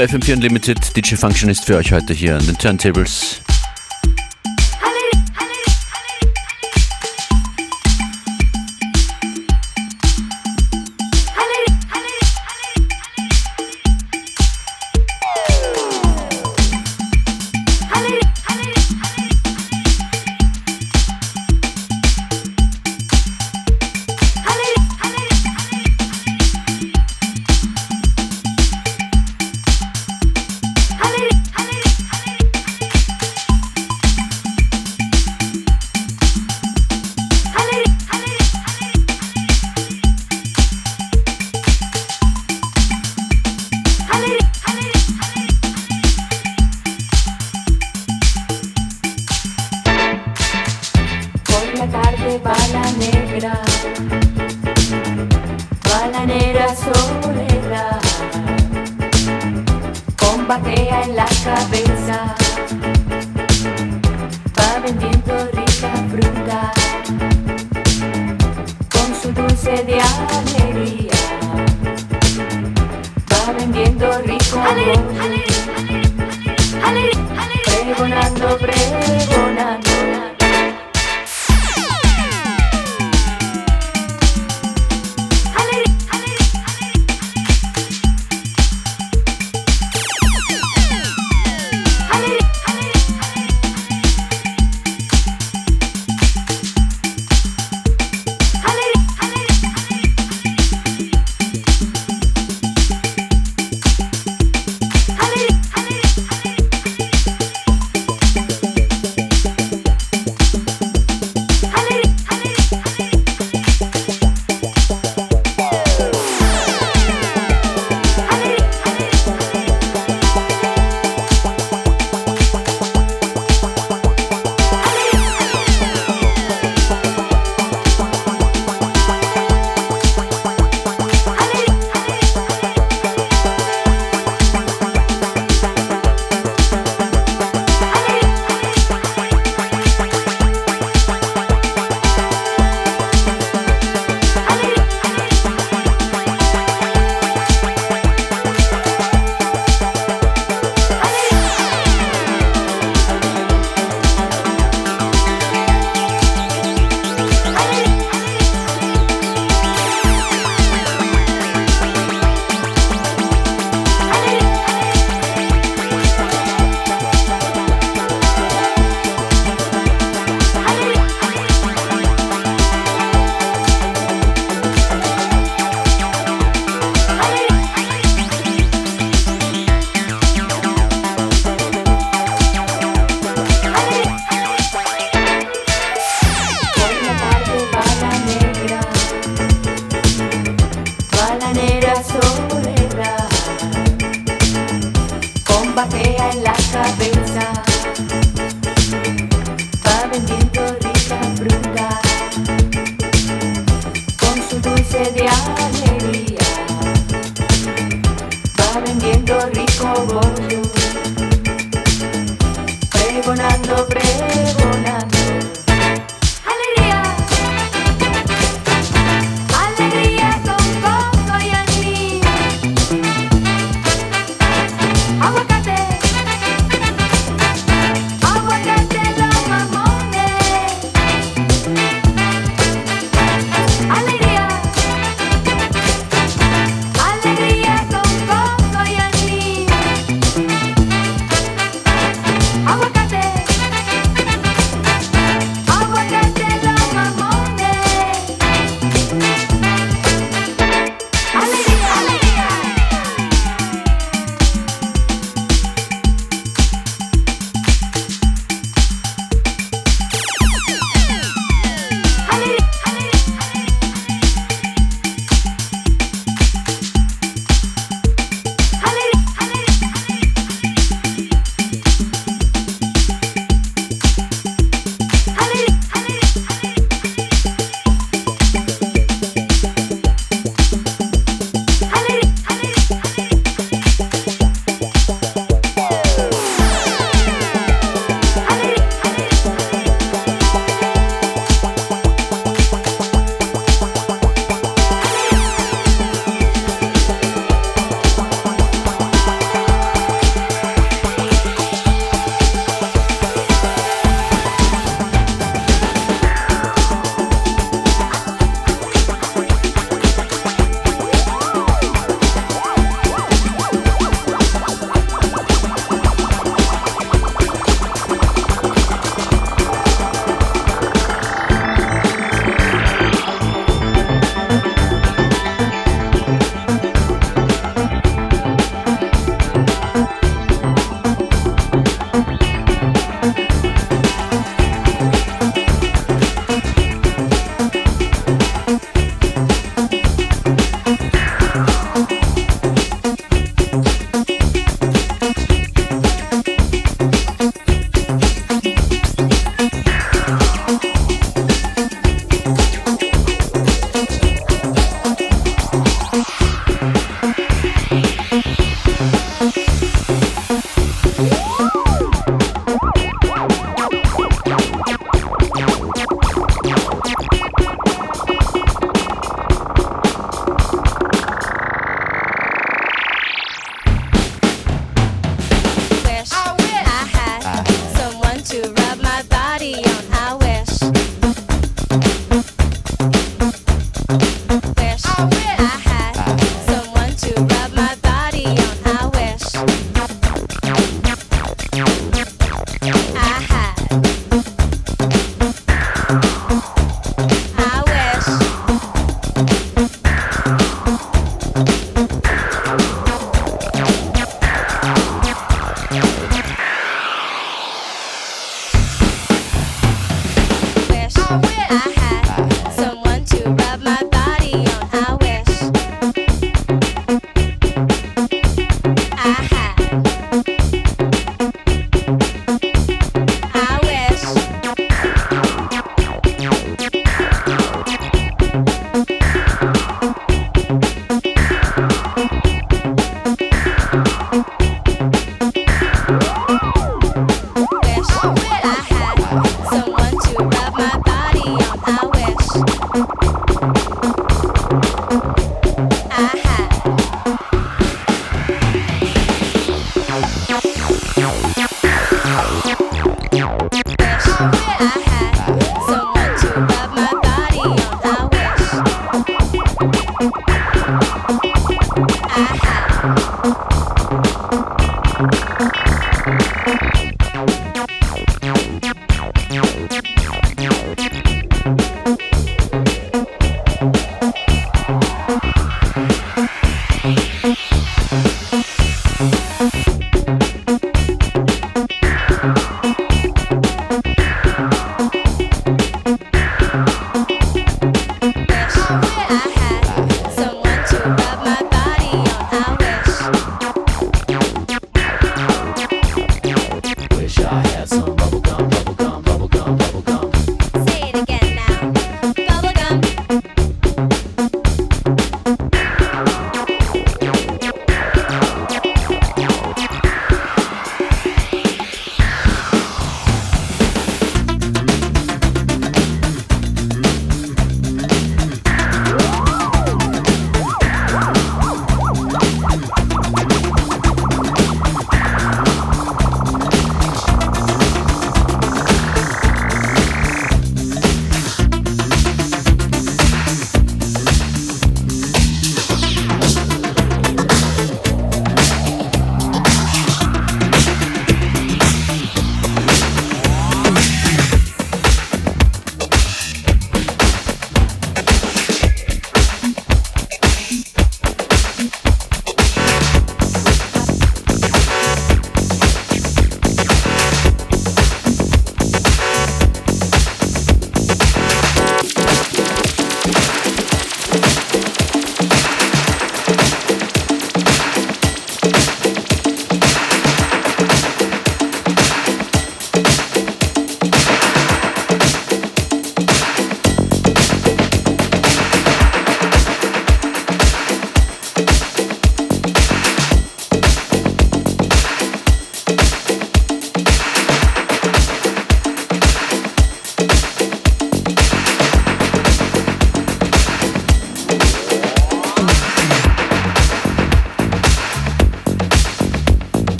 Willkommen bei FM4 Unlimited. DJ Function ist für euch heute hier an den Turntables.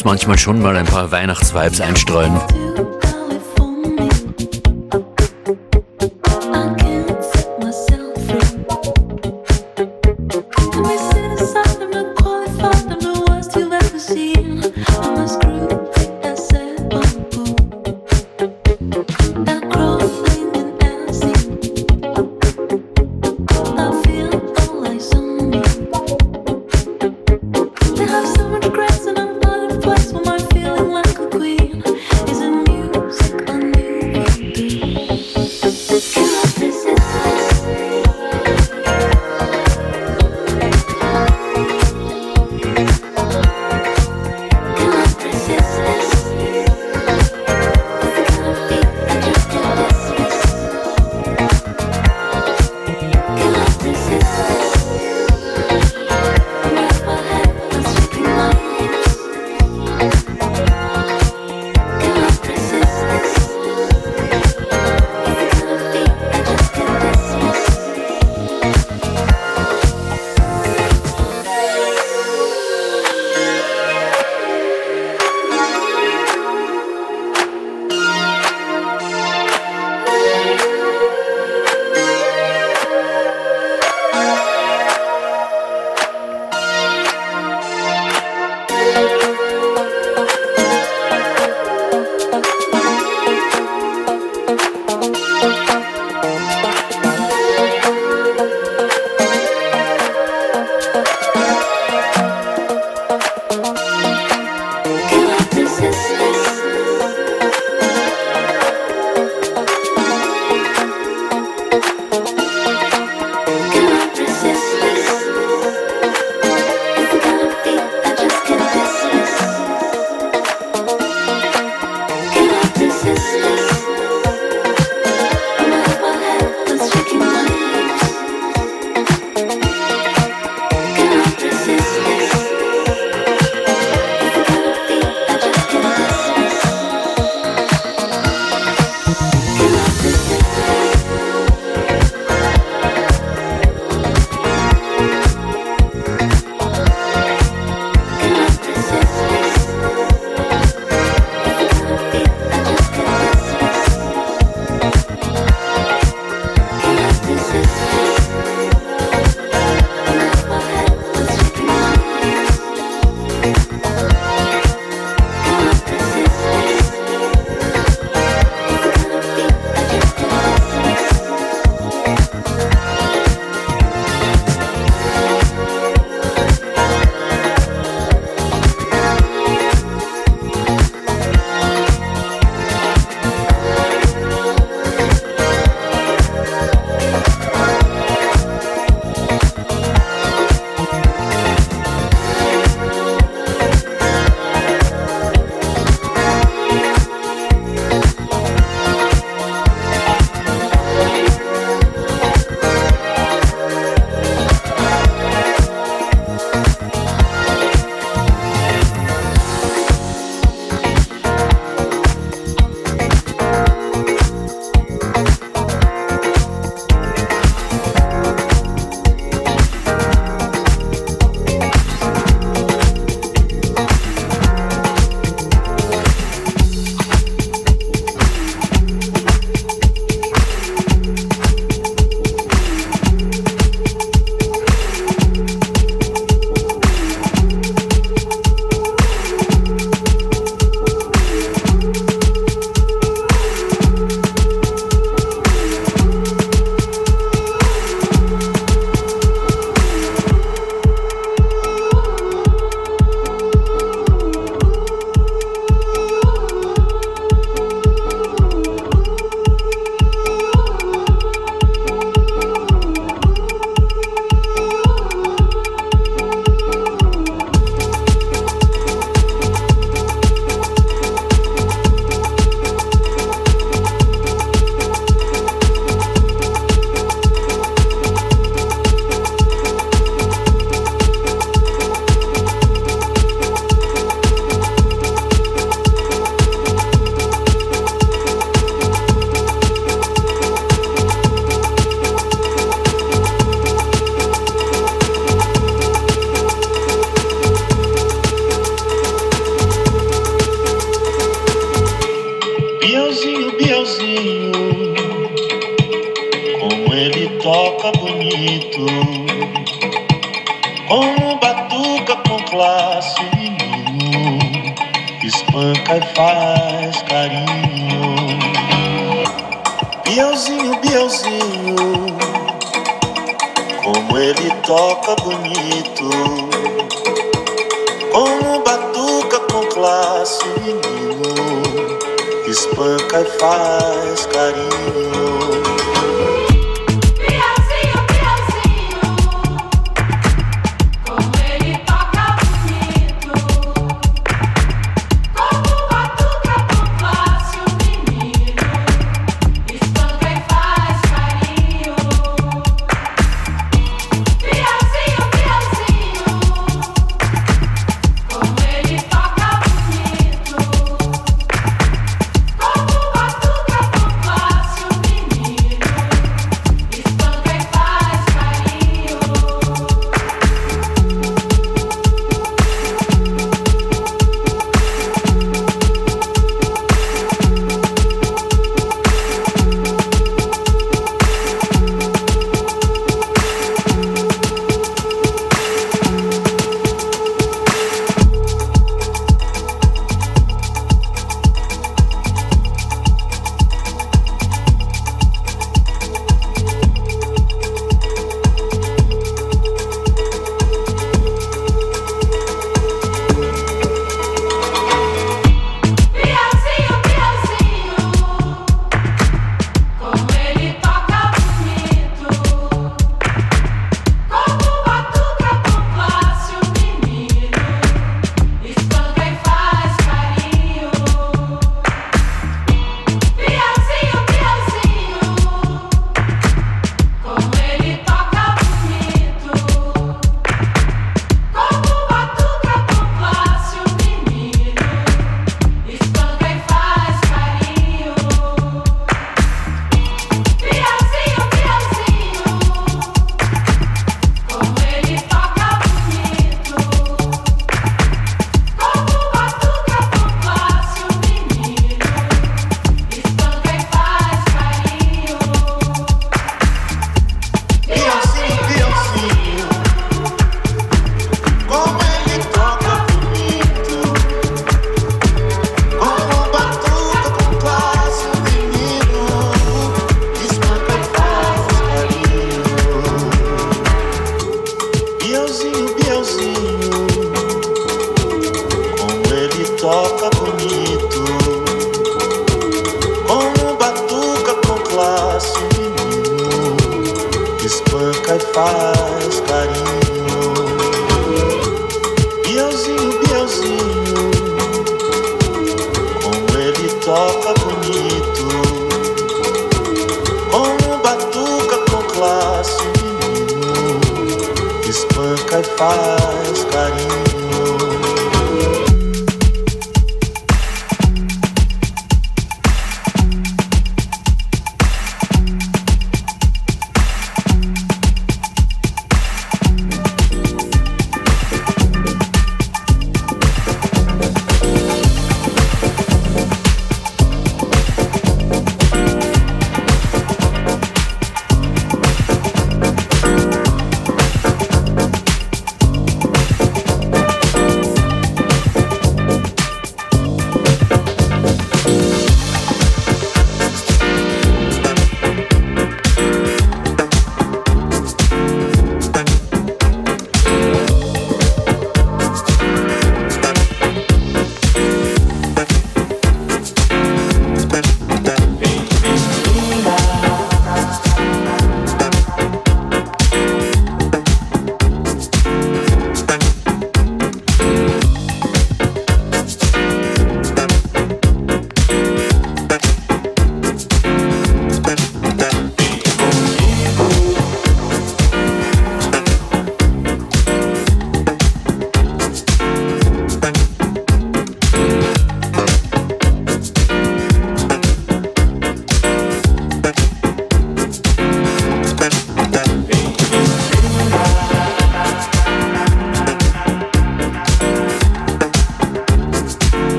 Muss manchmal schon mal ein paar Weihnachtsvibes einstreuen.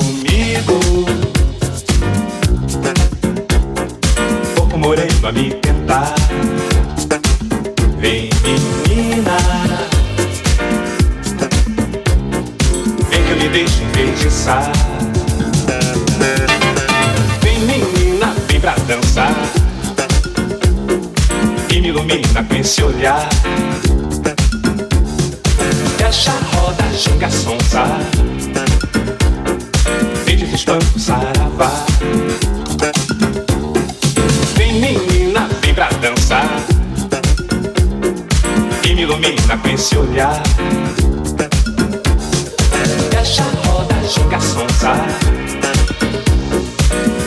comigo. Pouco moreno a me tentar. Vem, menina. Vem que eu me deixo enfeitiçar. Vem, menina, vem pra dançar. E me ilumina com esse olhar. Fecha a roda, xinga sonsar. Vem de espanto, saravá. Vem, menina, vem pra dançar. E me ilumina com esse olhar. Deixa a roda, ginga, sonsa.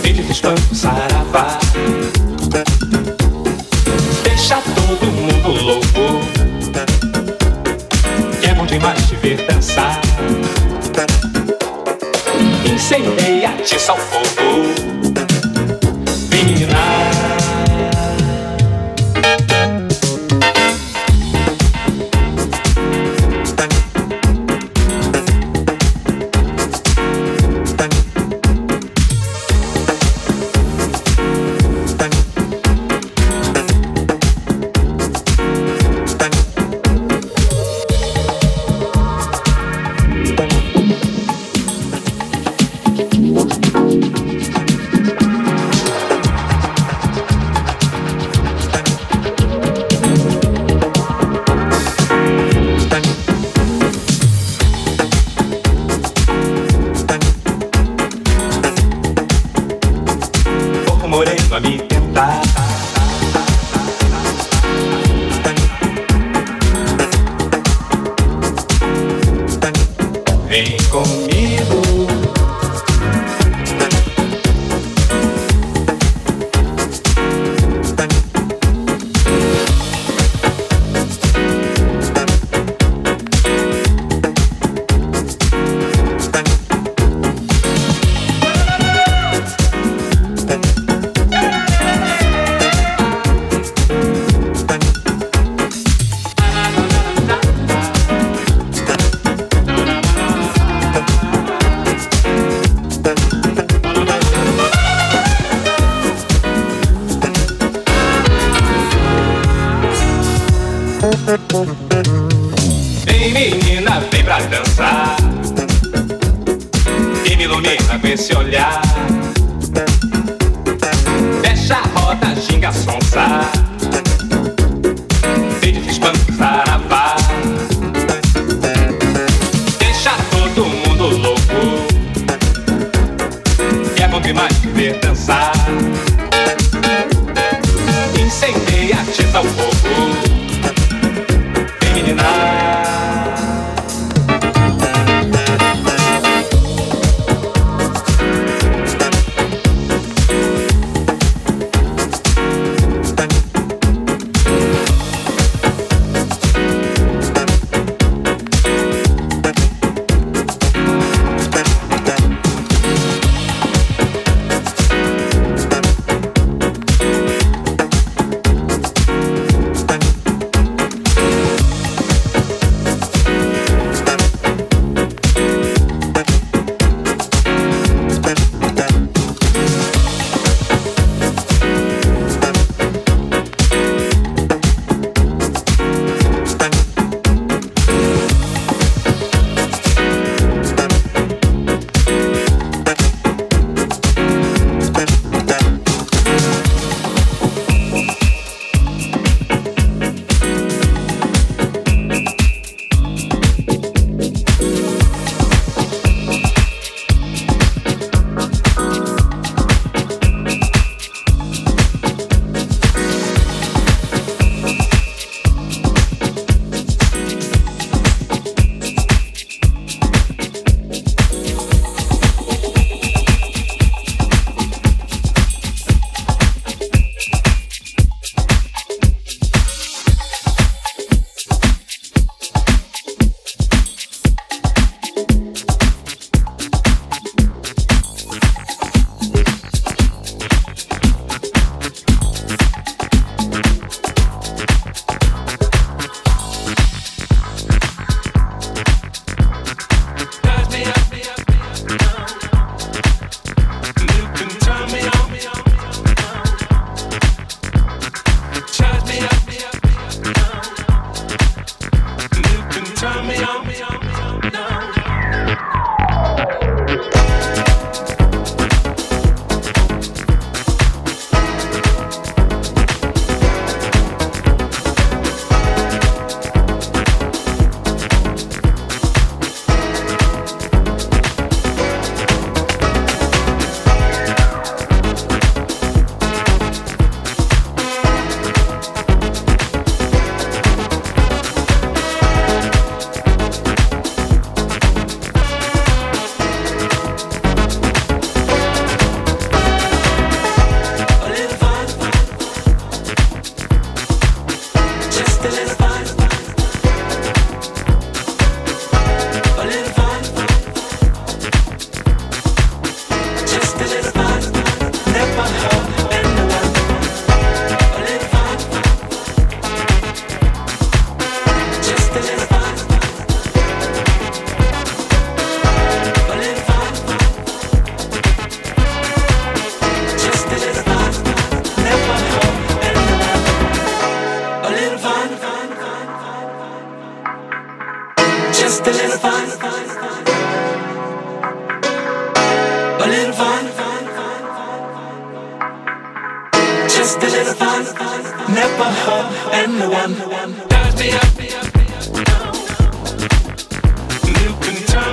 Vem de espanto, saravá. Deixa todo mundo louco. Que é bom demais te ver dançar. Incendeia, atiça o fogo.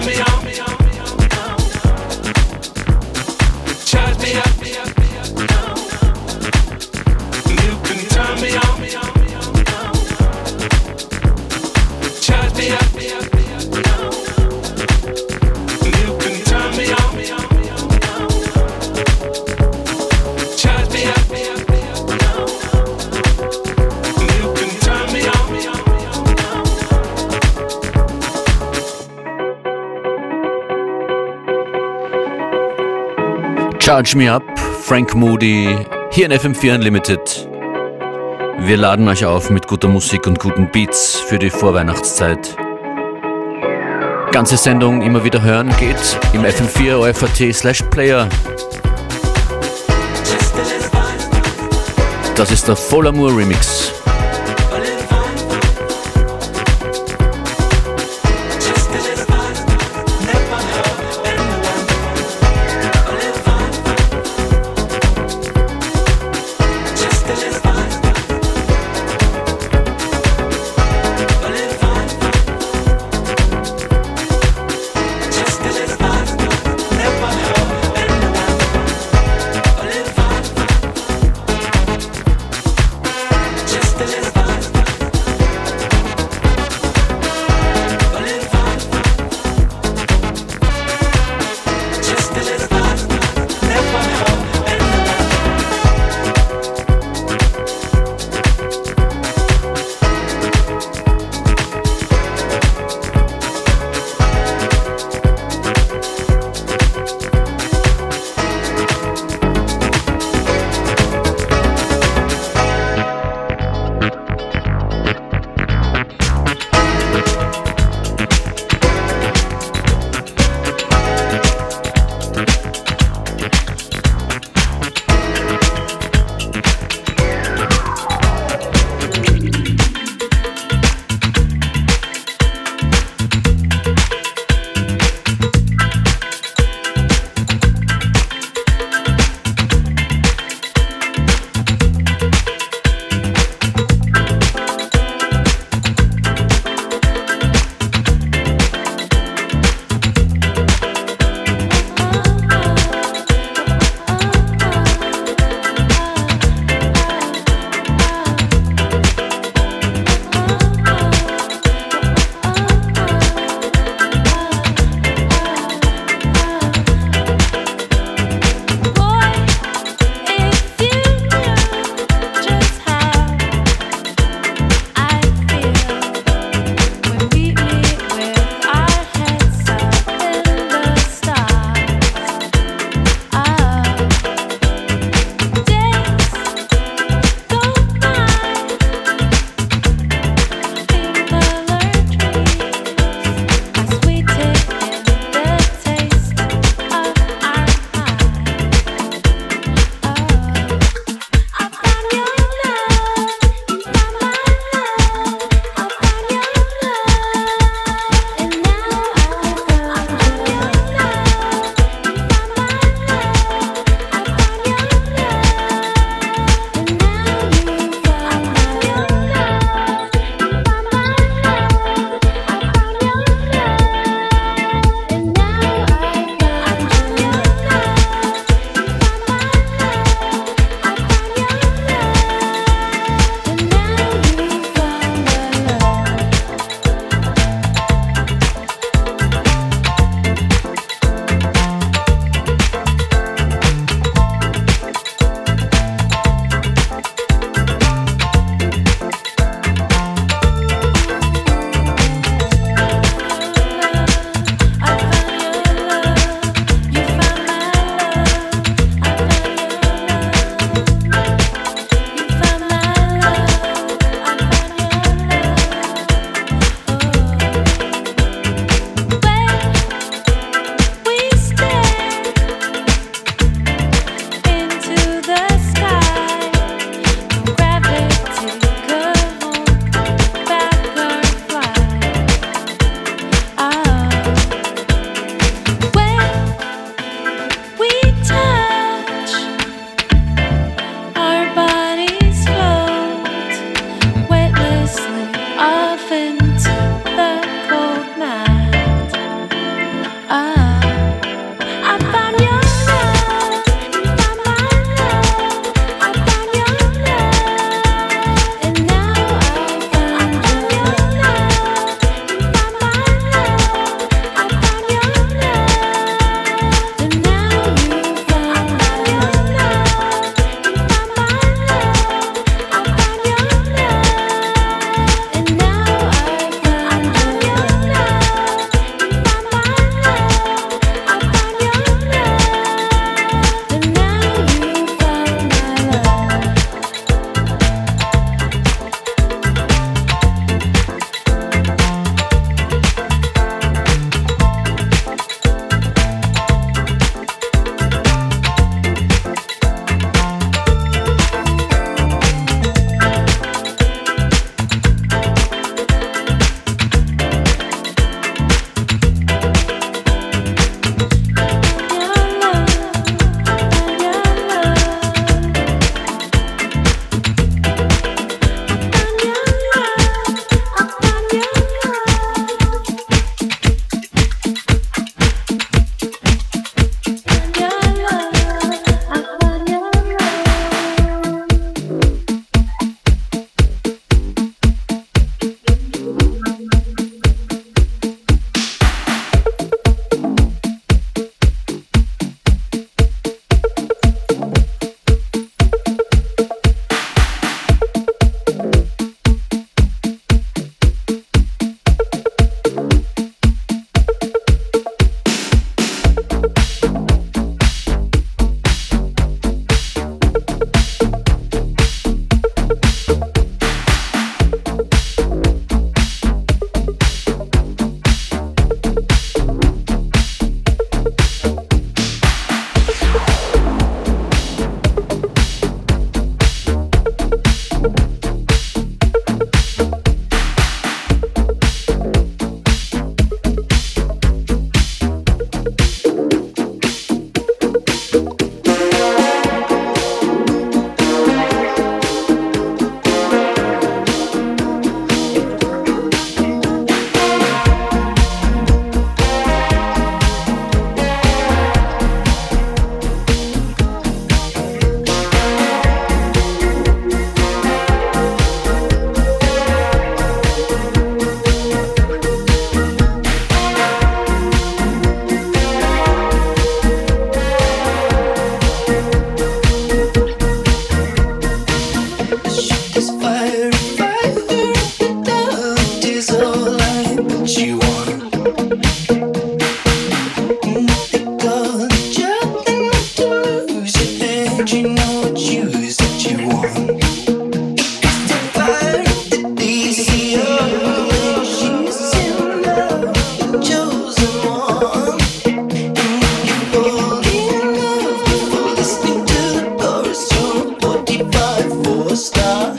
me on. Charge Me Up, Frank Moody, hier in FM4 Unlimited. Wir laden euch auf mit guter Musik und guten Beats für die Vorweihnachtszeit. Ganze Sendung immer wieder hören geht im FM4 OFAT slash Player. Das ist der Full Amour Remix.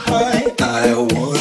High. I wanna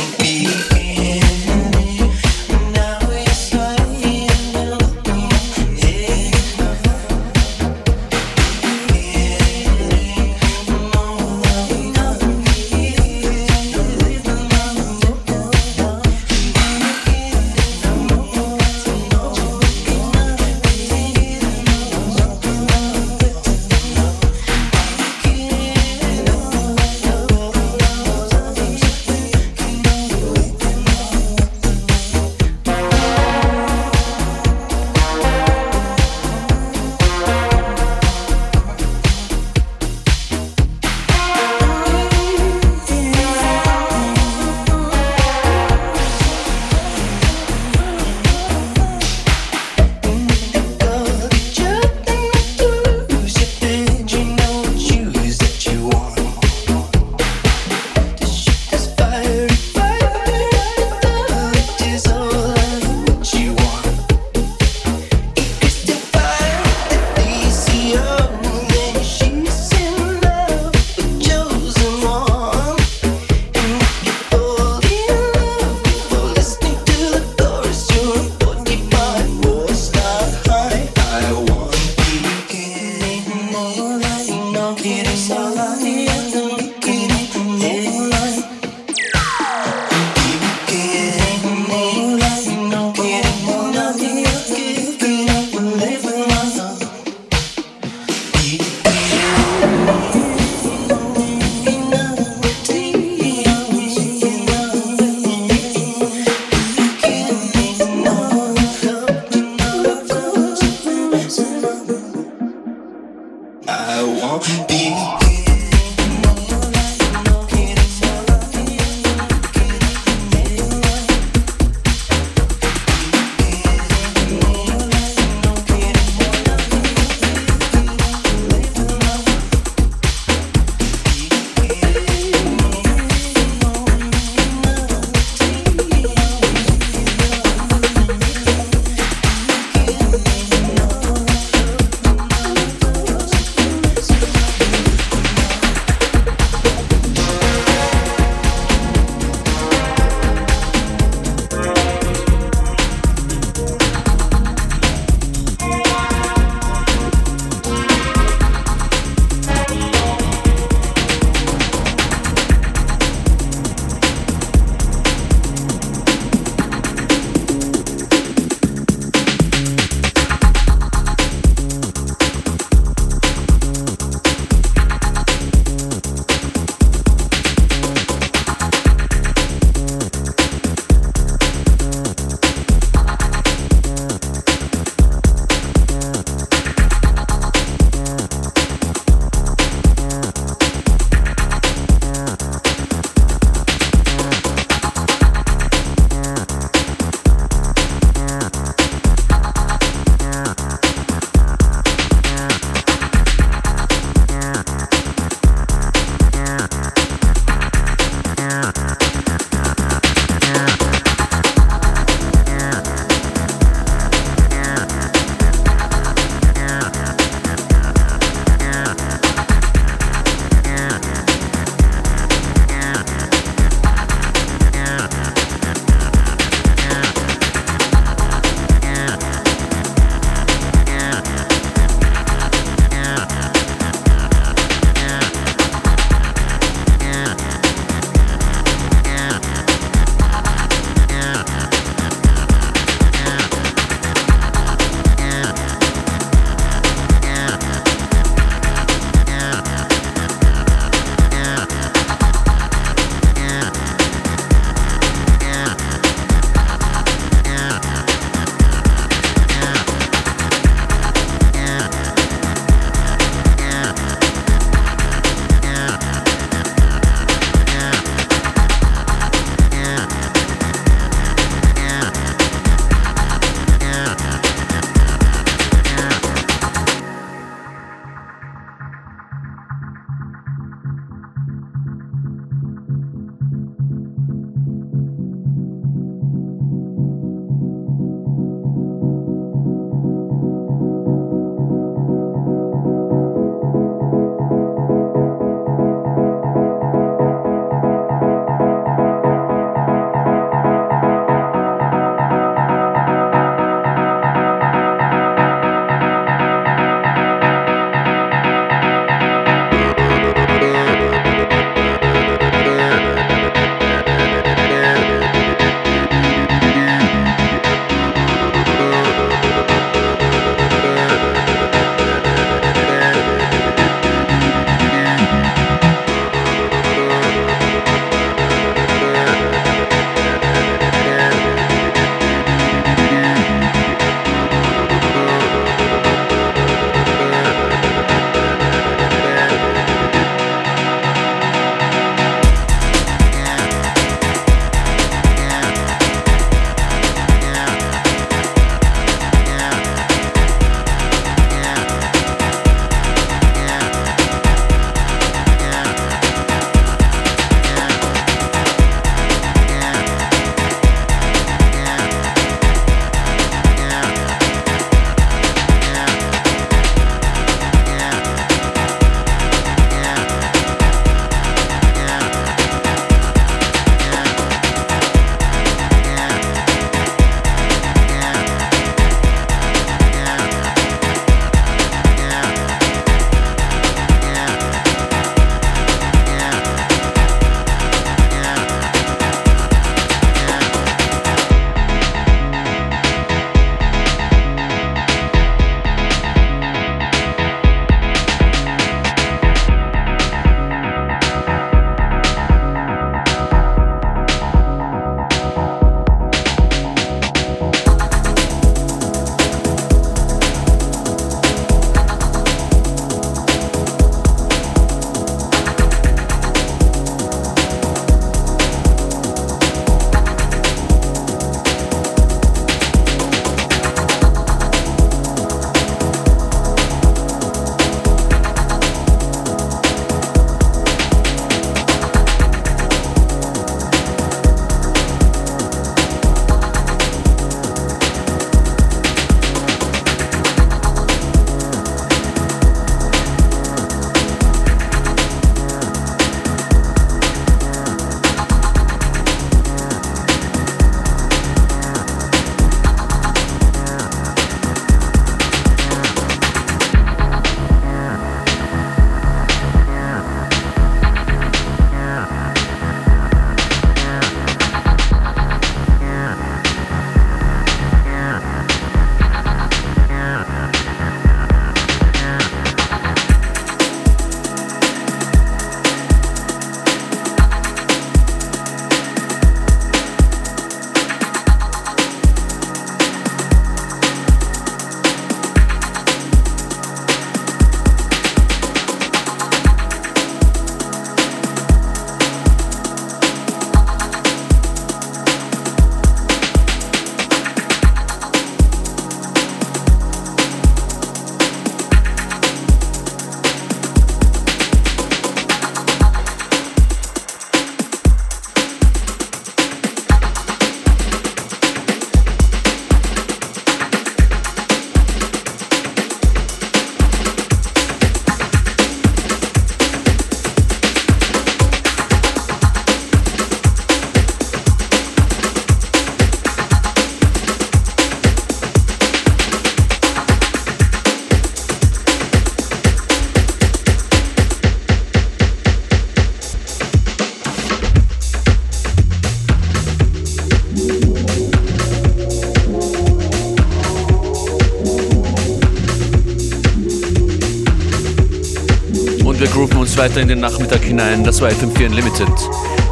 weiter in den Nachmittag hinein. Das war FM4 Unlimited.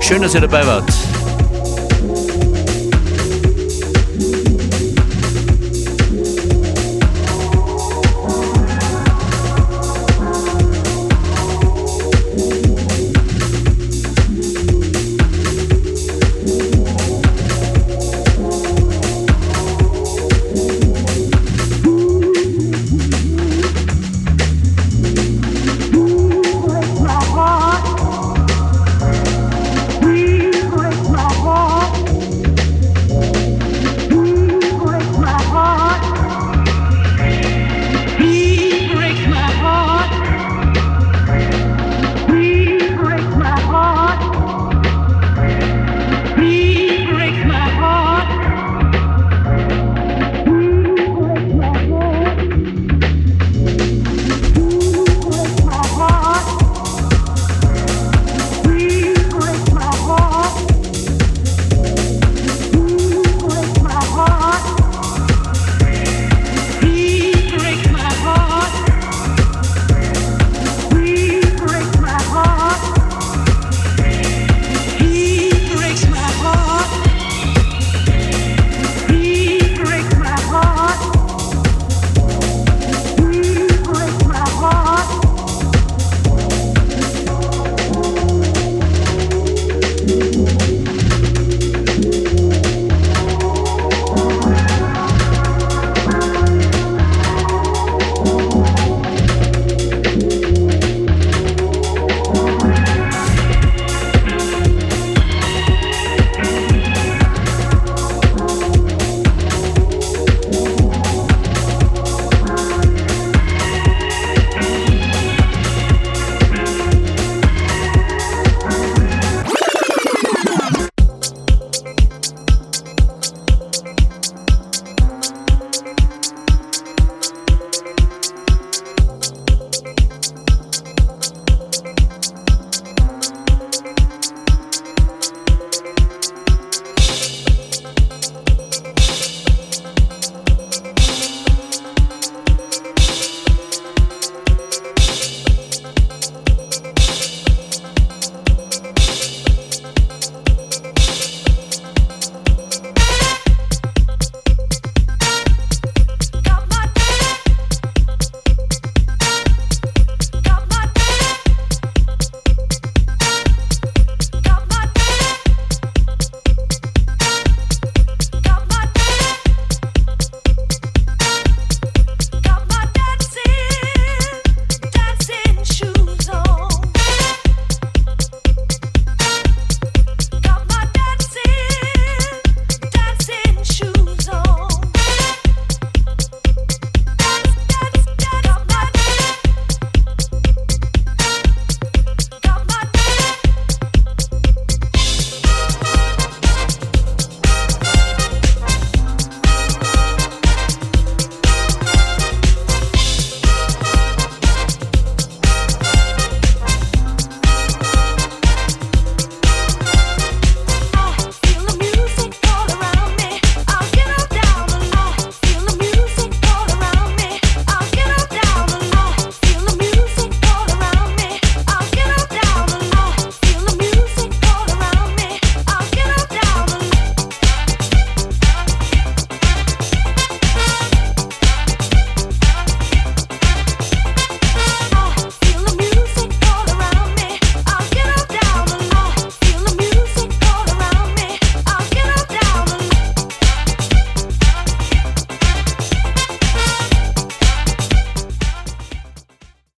Schön, dass ihr dabei wart.